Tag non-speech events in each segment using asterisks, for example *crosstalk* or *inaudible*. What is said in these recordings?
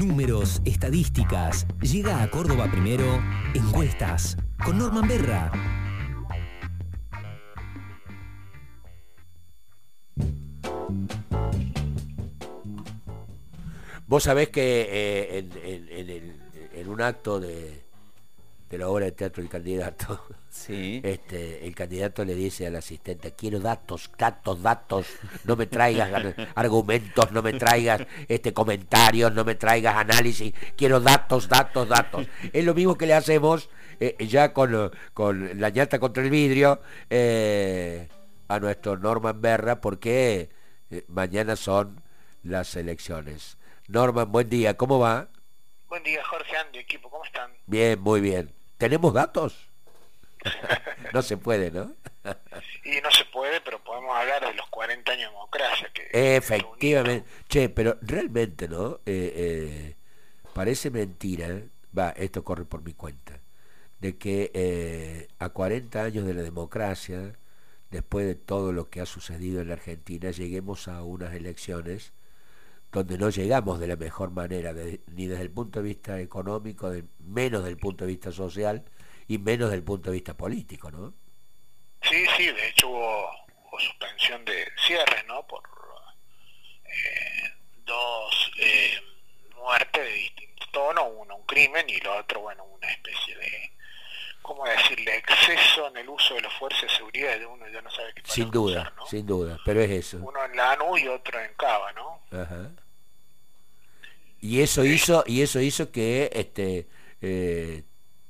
números, estadísticas. Llega a Córdoba primero, encuestas, con Norman Berra. Vos sabés que eh, en, un acto de, la obra de teatro El Candidato, *laughs* sí. este, el candidato le dice al asistente, quiero datos, datos, datos, no me traigas argumentos, no me traigas este, comentarios, no me traigas análisis, quiero datos, datos, datos. Es lo mismo que le hacemos eh, ya con, con, la ñata contra el vidrio eh, a nuestro Norman Berra, porque mañana son las elecciones. Norman, buen día, ¿cómo va? Buen día, Jorge, Andy, equipo, ¿cómo están? Bien, muy bien. ¿Tenemos datos? *laughs* no se puede, ¿no? y no se puede, pero podemos hablar de los 40 años de democracia. Que Efectivamente. Che, pero realmente, ¿no? Eh, eh, parece mentira, va, esto corre por mi cuenta, de que eh, a 40 años de la democracia, después de todo lo que ha sucedido en la Argentina, lleguemos a unas elecciones donde no llegamos de la mejor manera, ni desde el punto de vista económico, menos del punto de vista social y menos del punto de vista político, ¿no? Sí, sí, de hecho hubo, suspensión de cierre, ¿no? Por eh, dos eh, muertes de distinto tono, uno un crimen y lo otro, bueno, una especie de, ¿cómo decirle?, exceso en el uso de las fuerzas de seguridad de uno ya no sabe qué Sin duda, sin duda, pero es eso. Uno en la ANU y otro en Cava, ¿no? Ajá. Y eso hizo, y eso hizo que este, eh,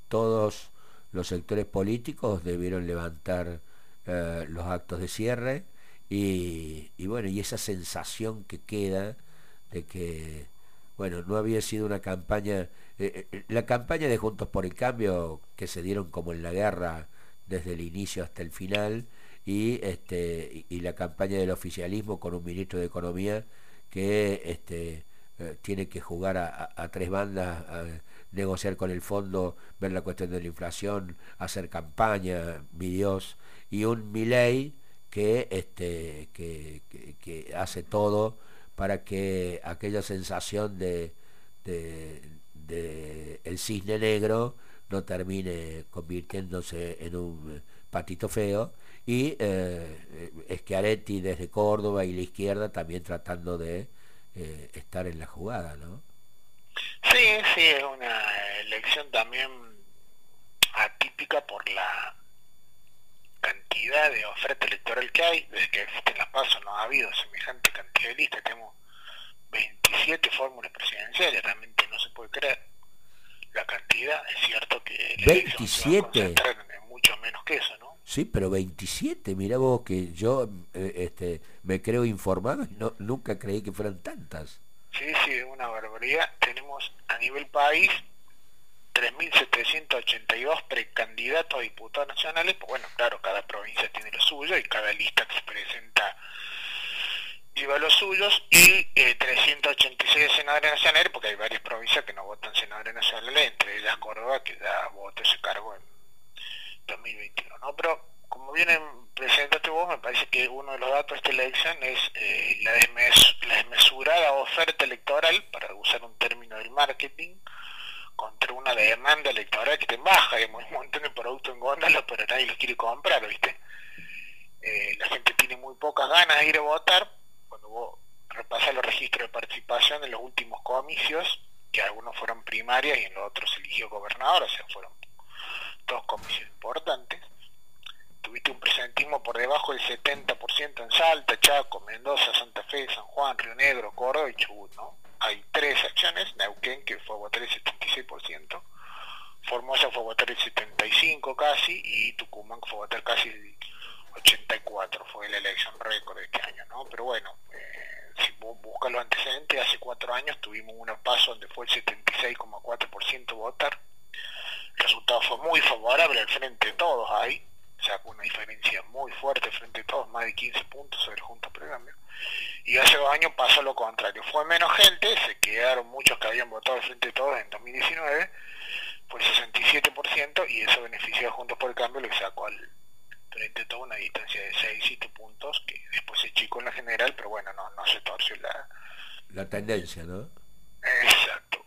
todos los sectores políticos debieron levantar eh, los actos de cierre y, bueno, y esa sensación que queda de que, bueno, no había sido una campaña, eh, la campaña de Juntos por el Cambio que se dieron como en la guerra desde el inicio hasta el final y, este, y la campaña del oficialismo con un ministro de Economía que este, eh, tiene que jugar a, tres bandas, negociar con el fondo, ver la cuestión de la inflación, hacer campaña, mi Dios, y un Milei que, este, que, hace todo para que aquella sensación de, el cisne negro no termine convirtiéndose en un patito feo y eh, Schiaretti desde Córdoba y la izquierda también tratando de eh, estar en la jugada, ¿no? Sí, sí, es una elección también atípica por la cantidad de oferta electoral que hay. Desde que existen las pasos no ha habido semejante cantidad de listas. Tenemos 27 fórmulas presidenciales, realmente no se puede creer la cantidad. Es cierto que... 27. mucho menos que eso, ¿no? Sí, pero 27, mira vos que yo eh, este, me creo informado y no, nunca creí que fueran tantas. Sí, sí, es una barbaridad. Tenemos a nivel país 3.782 precandidatos a diputados nacionales. Pues bueno, claro, cada provincia tiene lo suyo y cada lista que se presenta lleva los suyos y 386 eh, senadores nacionales, porque hay varias provincias que no votan senadores nacionales, entre Córdoba, que da voto ese cargo en 2021, ¿no? Pero como vienen presentaste vos, me parece que uno de los datos de esta elección es eh, la, desmesurada oferta electoral, para usar un término del marketing, contra una demanda electoral que te baja, hay un montón de productos en góndola, pero nadie los quiere comprar, ¿viste? Eh, la gente tiene muy pocas ganas de ir a votar, cuando vos repasas los registros de participación en los últimos comicios, que algunos fueron primarias y en los otros eligió gobernador, o sea, fueron dos comicios importantes. Tuviste un presentismo por debajo del 70% en Salta, Chaco, Mendoza, Santa Fe, San Juan, Río Negro, Córdoba y Chubut, ¿no? Hay tres acciones, Neuquén que fue a votar el 76%, Formosa fue a votar el 75% casi y Tucumán fue a votar casi el 84%, fue la elección récord de este año, ¿no? Pero bueno, eh, si buscas los antecedentes, hace cuatro años tuvimos un paso donde fue el 76,4% votar el resultado fue muy favorable al frente de todos ahí, sacó una diferencia muy fuerte frente a todos, más de 15 puntos sobre el Junta Cambio. Y hace dos años pasó lo contrario, fue menos gente, se quedaron muchos que habían votado al frente de todos en 2019, fue el 67% y eso benefició a Juntos por el Cambio, lo que sacó al frente de todo una distancia de 6, 7 puntos, que después se chicó en la general, pero bueno, no, no se torció la... La tendencia, ¿no? Exacto.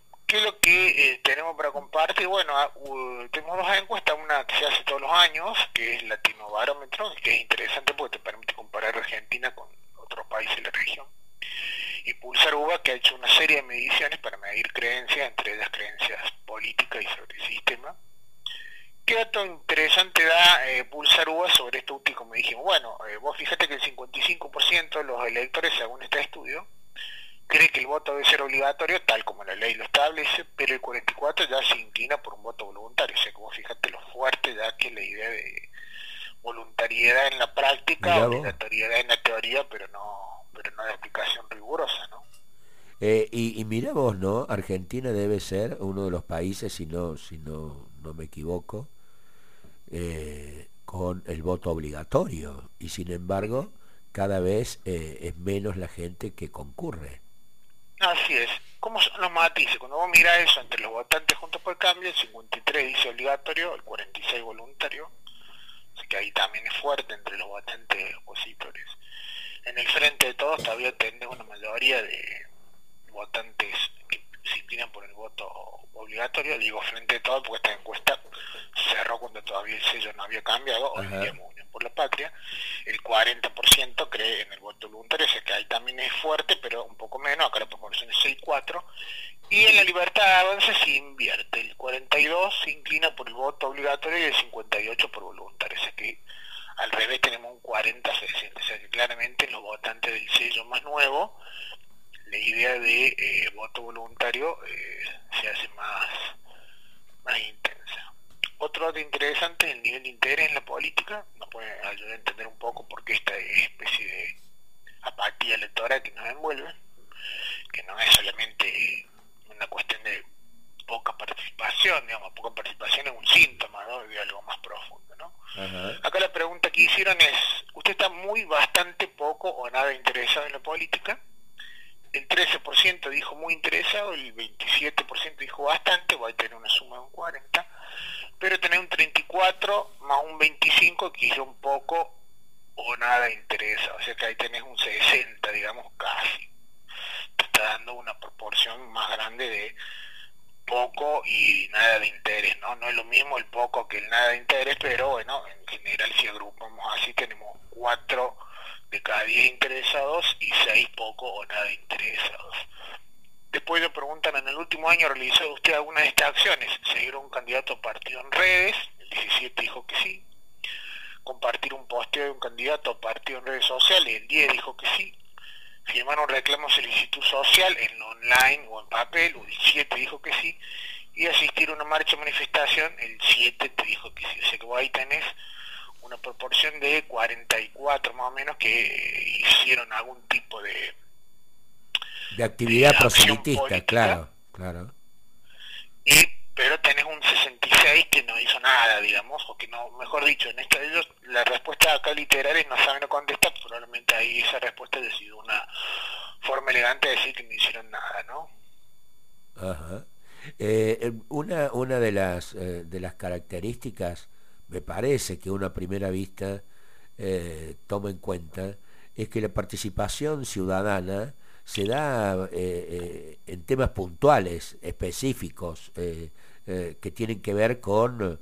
que eh, tenemos para compartir, bueno, ah, tenemos dos encuestas, una que se hace todos los años, que es Latino Barómetro, que es interesante porque te permite comparar Argentina con otros países de la región. Y Pulsar UBA, que ha hecho una serie de mediciones para medir creencias, entre ellas creencias políticas y sobre el sistema. ¿Qué dato interesante da eh, Pulsar UBA sobre esto último? Como dijimos, bueno, eh, vos fíjate que el 55% de los electores, según este estudio, cree que el voto debe ser obligatorio, tal como la ley lo establece, pero el 44 ya se inclina por un voto voluntario. O sea, como fíjate lo fuerte ya que la idea de voluntariedad en la práctica, obligatoriedad en la teoría, pero no, pero no de aplicación rigurosa, ¿no? Eh, y, y mira vos, ¿no? Argentina debe ser uno de los países, si no, si no, no me equivoco, eh, con el voto obligatorio. Y sin embargo, cada vez eh, es menos la gente que concurre. Así es. ¿Cómo son los matices? Cuando vos mirás eso entre los votantes juntos por el cambio, el 53 dice obligatorio, el 46 voluntario. Así que ahí también es fuerte entre los votantes opositores. En el frente de todos todavía tenés una mayoría de votantes que se inclinan por el voto obligatorio. Digo frente de todos porque esta encuesta cerró cuando todavía el sello no había cambiado, hoy día por la Patria, el 40% cree en el voto voluntario, o sea que ahí también es fuerte, pero un poco menos, acá la proporción es 6-4, y en la libertad de avance se invierte, el 42 se inclina por el voto obligatorio y el 58 por voluntario, o sea que al revés tenemos un 40-60, o sea que claramente los votantes del sello más nuevo, la idea de eh, voto voluntario eh, se hace más, más intensa. Otro dato interesante es el nivel de interés en la política, nos puede ayudar a entender un poco por qué esta especie de apatía electoral que nos envuelve, que no es solamente una cuestión de poca participación, digamos, poca participación es un síntoma de algo más profundo. ¿no? Acá la pregunta que hicieron es, ¿usted está muy, bastante poco o nada interesado en la política? El 13% dijo muy interesado, el 27% dijo bastante, voy a tener una suma de un 40%, pero tener un 34 más un 25 que un poco o nada interesa, o sea que ahí tenés un 60, digamos, casi. Te está dando una proporción más grande de poco y nada de interés, ¿no? No es lo mismo el poco que el nada de interés, pero bueno, en general si agrupamos así tenemos 4 de cada 10 interesados y 6 poco o nada interesados. Después le preguntan, ¿en el último año realizó usted alguna de estas acciones? Seguir un candidato partido en redes, el 17 dijo que sí. Compartir un posteo de un candidato partido en redes sociales, el 10 dijo que sí. Firmar un reclamo solicitud social en online o en papel, el 7 dijo que sí. Y asistir a una marcha manifestación, el 7 te dijo que sí. O sea que vos ahí tenés una proporción de 44 más o menos que hicieron algún tipo de de actividad proselitista, claro, claro. Y, pero tenés un 66 que no hizo nada, digamos, o que no, mejor dicho, en esto de ellos, la respuesta acá literaria no saben contestar, probablemente ahí esa respuesta ha sido una forma elegante de decir que no hicieron nada, ¿no? Ajá. Eh, una, una de las eh, de las características, me parece que una primera vista eh, toma en cuenta, es que la participación ciudadana se da eh, eh, en temas puntuales, específicos, que tienen que ver con,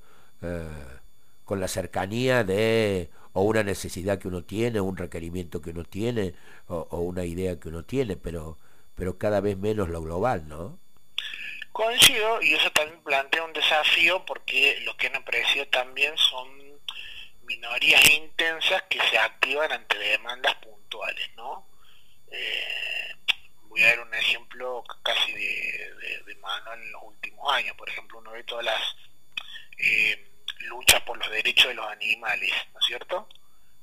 con la cercanía de o una necesidad que uno tiene, un requerimiento que uno tiene, o, una idea que uno tiene, pero, pero cada vez menos lo global, ¿no? Coincido, y eso también plantea un desafío porque lo que han aparecido también son minorías intensas que se activan ante demandas puntuales, ¿no? voy a dar un ejemplo casi de, mano en los últimos años. Por ejemplo, uno ve todas las eh, luchas por los derechos de los animales, ¿no es cierto?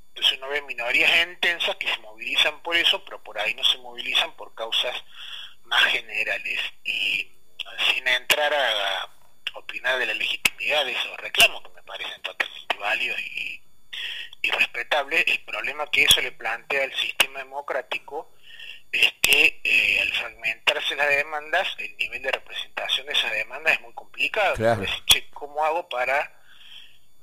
Entonces uno ve minorías intensas que se movilizan por eso, pero por ahí no se movilizan por causas más generales. Sin entrar a, opinar de la legitimidad de esos reclamos, que me parecen totalmente válidos y, y respetables, el problema que eso le plantea al sistema democrático es que eh, al fragmentarse las demandas, el nivel de representación de esa demanda es muy complicado. ¿Cómo hago para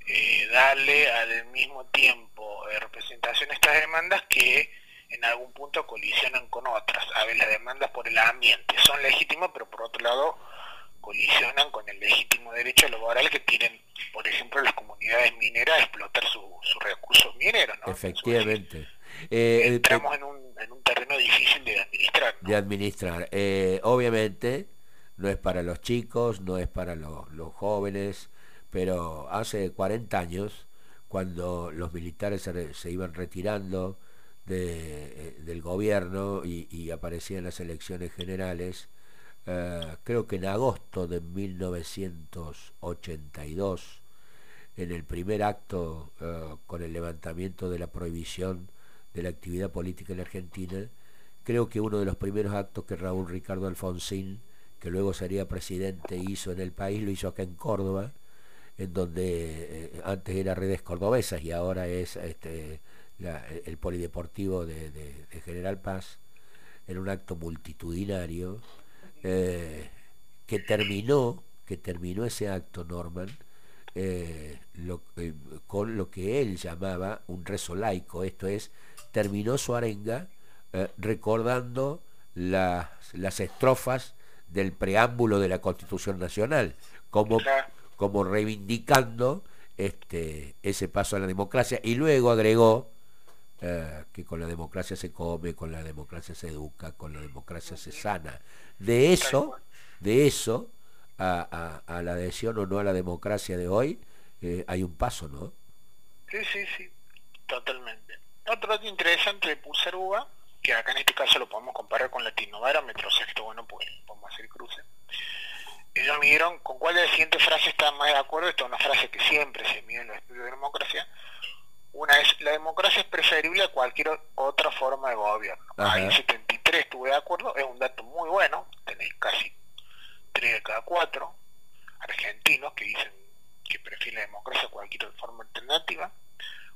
eh, darle al mismo tiempo de representación a estas demandas que en algún punto colisionan con otras? A ver, las demandas por el ambiente son legítimas, pero por otro lado colisionan con el legítimo derecho laboral que tienen, por ejemplo, las comunidades mineras a explotar sus recursos mineros. ¿no? Efectivamente. Eh, Entramos en, un, en un terreno difícil de administrar. De administrar. Eh, obviamente no es para los chicos, no es para los, los jóvenes, pero hace 40 años, cuando los militares se, iban retirando eh, del gobierno y, y, aparecían las elecciones generales, eh, creo que en agosto de 1982, en el primer acto eh, con el levantamiento de la prohibición de la actividad política en Argentina, creo que uno de los primeros actos que Raúl Ricardo Alfonsín, que luego sería presidente, hizo en el país, lo hizo acá en Córdoba, en donde antes era Redes Cordobesas y ahora es este, el polideportivo de, General Paz, en un acto multitudinario eh, que terminó, que terminó ese acto, Norman, eh, con lo que él llamaba un rezo laico, esto es, terminó su arenga recordando las, las estrofas del preámbulo de la Constitución Nacional, como como reivindicando este, ese paso a la democracia. Y luego agregó eh, que con la democracia se come, con la democracia se educa, con la democracia se sana. De eso, de eso a, la adhesión o no a la democracia de hoy, eh, hay un paso, ¿no? Sí, sí, sí, totalmente. Otro dato interesante de Pulsar Uva, que acá en este caso lo podemos comparar con Latinobarómetro, o sea, esto bueno, pues podemos hacer cruce ellos midieron con cuál de las siguientes frases están más de acuerdo. Esta es una frase que siempre se mide en los estudios de democracia. Una es, la democracia es preferible a cualquier otra forma de gobierno. Ahí 73 estuve de acuerdo, es un dato muy bueno, tenéis casi 3 de cada 4 argentinos que dicen que prefieren la democracia a cualquier otra forma alternativa.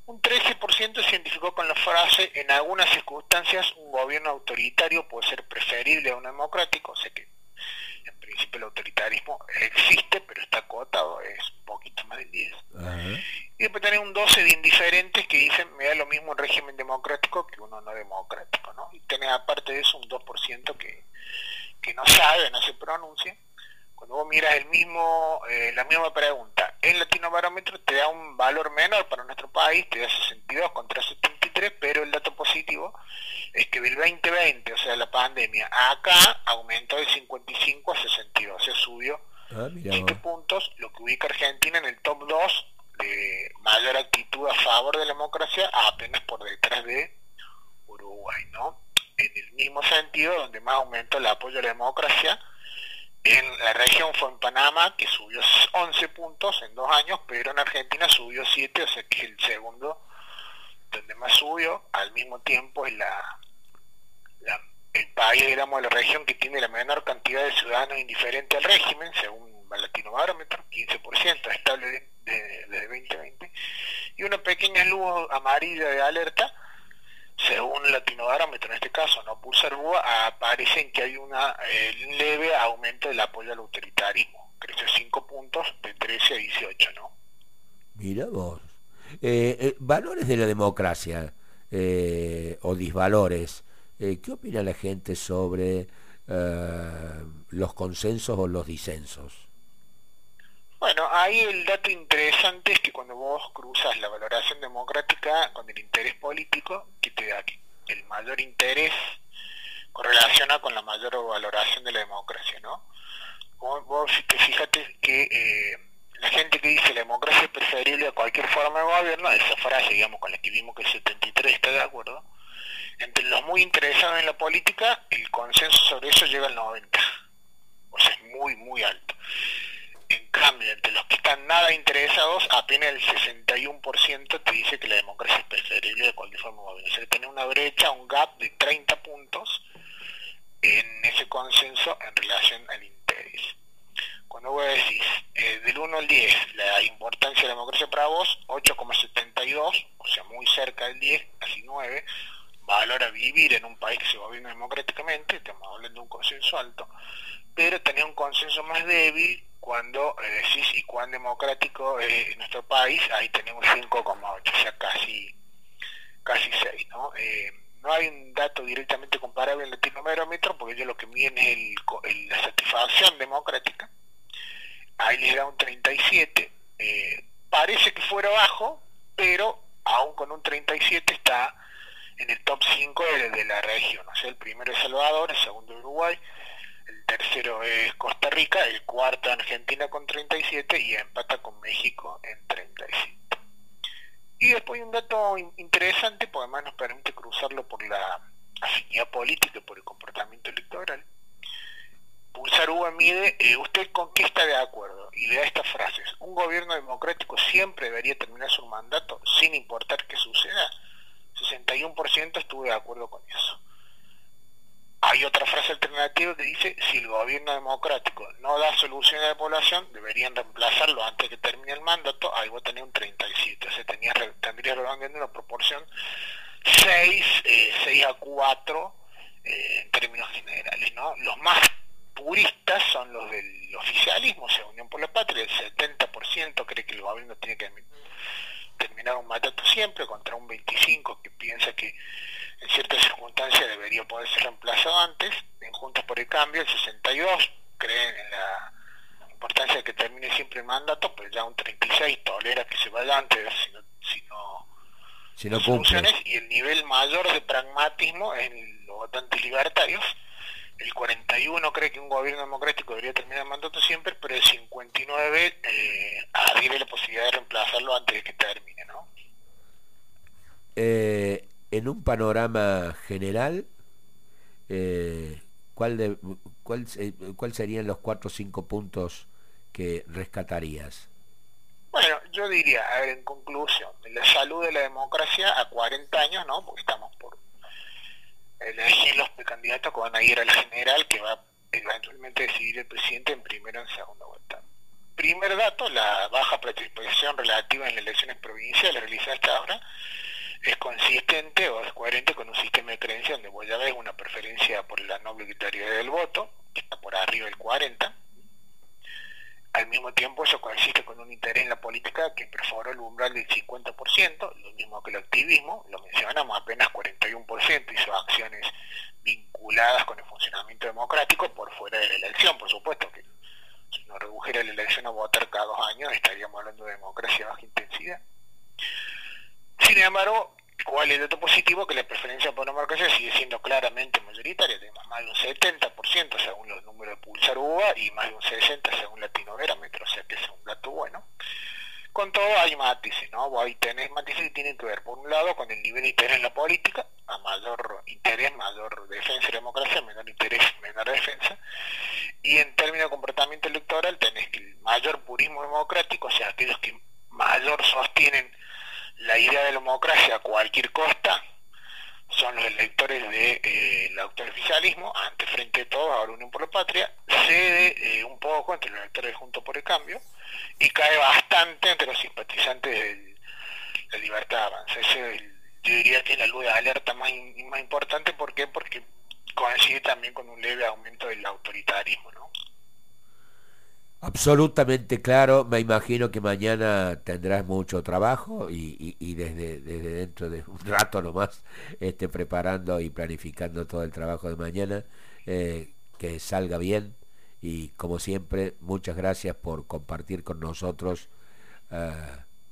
Un 13% se identificó con la frase, en algunas circunstancias un gobierno autoritario puede ser preferible a un democrático, o sea que en principio el autoritarismo existe, pero está acotado, es un poquito más del 10. Y después tenés un 12 de indiferentes que dicen, me da lo mismo un régimen democrático que uno no democrático, ¿no? Y tenés aparte de eso un 2% que, que no sabe, no se pronuncia. Cuando vos miras el mismo, eh, la misma pregunta, en Latino Barómetro te da un valor menor para nuestro país, te da 62 contra 73, pero el dato positivo es que del 2020, o sea, la pandemia, acá aumentó de 55 a 62, se subió 7 ah, puntos, lo que ubica a Argentina en el top 2 de mayor actitud a favor de la democracia, apenas por detrás de Uruguay, ¿no? En el mismo sentido, donde más aumentó el apoyo a la democracia, en la región fue en Panamá, que subió 11 puntos en dos años, pero en Argentina subió 7, o sea que el segundo donde más subió, al mismo tiempo es la, el país, digamos, la región que tiene la menor cantidad de ciudadanos indiferentes al régimen, según el Latino Barómetro, 15%, estable desde de, 2020, y una pequeña luz amarilla de alerta, según Latinobarómetro, en este caso, no Pulsar Búa, aparecen que hay un eh, leve aumento del apoyo al autoritarismo. Creció 5 puntos de 13 a 18, ¿no? Mira vos. Eh, eh, valores de la democracia o disvalores. ¿Qué opina la gente sobre los consensos o los disensos? Bueno, ahí el dato interesante es que cuando vos cruzas la valoración democrática con el interés político, que te da el mayor interés correlaciona con la mayor valoración de la democracia, ¿no? Vos, te fíjate que eh, la gente que dice la democracia es preferible a cualquier forma de gobierno, esa frase, digamos, con la que vimos que el 73 está de acuerdo, entre los muy interesados en la política, el consenso sobre eso llega al 90. O sea, es muy, muy alto. En cambio, entre los que están nada interesados, apenas el 61% te dice que la democracia es preferible de cualquier forma. O sea, tiene una brecha, un gap de 30 puntos en ese consenso en relación al interés. Cuando vos decís eh, del 1 al 10, la importancia de la democracia para vos, 8,72, o sea, muy cerca del 10, casi 9, valora vivir en un país que se gobierna democráticamente, estamos hablando de un consenso alto, pero tenía un consenso más débil cuando eh, decís y cuán democrático es nuestro país, ahí tenemos 5,8, o sea, casi, casi 6, ¿no? Eh, no hay un dato directamente comparable en Latinoamérica porque ellos lo que miden es el, la satisfacción democrática, ahí le da un 37, eh, parece que fuera bajo, pero aún con un 37 está en el top 5 de, la región. O sea, el primero es Salvador, el segundo Uruguay, el tercero es Costa Rica, el cuarto Argentina con 37 y empata con México en 37. Y después un dato interesante, porque además nos permite cruzarlo por la afinidad política por el comportamiento electoral. Pulsar UBA mide, eh, ¿usted con qué está de acuerdo? Y le da estas frases. Un gobierno democrático siempre debería terminar su mandato sin importar qué suceda. 61% estuve de acuerdo con eso. Hay otra frase alternativa que dice, si el gobierno democrático no da solución a la población, deberían reemplazarlo antes que termine el mandato, ahí voy a tener un 37, o sea, tenía, tendría en una proporción 6, 6 eh, a 4 eh, en términos generales. ¿no? Los más puristas son los del oficialismo, o sea, Unión por la Patria, el 70% cree que el gobierno tiene que terminar un mandato siempre, contra un 25% que piensa que en ciertas circunstancias debería poder ser reemplazado antes, en Juntas por el Cambio, el 62 creen en la importancia de que termine siempre el mandato, pues ya un 36 tolera que se vaya antes, si no, si no, si no cumple. y el nivel mayor de pragmatismo en los votantes libertarios, el 41 cree que un gobierno democrático debería terminar el mandato siempre, pero el 59 eh, la posibilidad de reemplazarlo antes de que termine, ¿no? Eh, en un panorama general, eh, ¿cuál, de, cuál, ¿cuál serían los cuatro o cinco puntos que rescatarías? Bueno, yo diría, a ver, en conclusión, la salud de la democracia a 40 años, ¿no? Porque estamos por elegir los candidatos que van a ir al general, que va eventualmente decidir el presidente en primera o en segunda vuelta. Primer dato, la baja participación relativa en las elecciones provinciales realizadas hasta ahora es consistente o es coherente con un sistema de creencia donde voy a ver una preferencia por la no obligatoria del voto, que está por arriba del 40. Al mismo tiempo eso coincide con un interés en la política que perforó el umbral del 50%, lo mismo que el activismo, lo mencionamos, apenas 41% hizo acciones vinculadas con el funcionamiento democrático por fuera de la elección, por supuesto que si nos redujera la elección a votar cada dos años estaríamos hablando de democracia de baja intensidad. Sin embargo, ¿cuál es el dato positivo? Que la preferencia por la democracia sigue siendo claramente mayoritaria, tenemos más de un 70% según los números de Pulsar UBA y más de un 60% según Latinoverómetro, o sea que es un dato bueno. Con todo hay matices, ¿no? Ahí tenés matices que tienen que ver, por un lado, con el nivel de interés en la política, a mayor interés, mayor defensa y democracia, menor interés, menor defensa, y en términos de comportamiento electoral tenés que el mayor purismo democrático, o sea, aquellos que mayor sostienen la idea de la democracia a cualquier costa son los electores del de, eh, oficialismo, antes frente a todo, ahora Unión por la Patria, cede eh, un poco entre los electores de Junto por el Cambio y cae bastante entre los simpatizantes de la Libertad Avanza. Ese, yo diría que es la luz de alerta más, más importante, ¿por qué? Porque coincide también con un leve aumento del autoritarismo, ¿no? Absolutamente claro, me imagino que mañana tendrás mucho trabajo y, desde, dentro de un *laughs* rato nomás esté preparando y planificando todo el trabajo de mañana, eh, que salga bien y como siempre, muchas gracias por compartir con nosotros eh,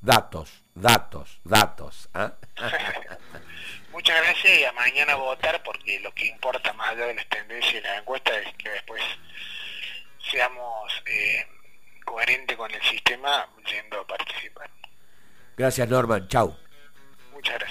datos, datos, datos. ¿ah? *laughs* muchas gracias y a mañana votar porque lo que importa más allá de las tendencias y la encuesta es que después seamos eh, coherente con el sistema yendo a participar. Gracias Norman, chao. Muchas gracias.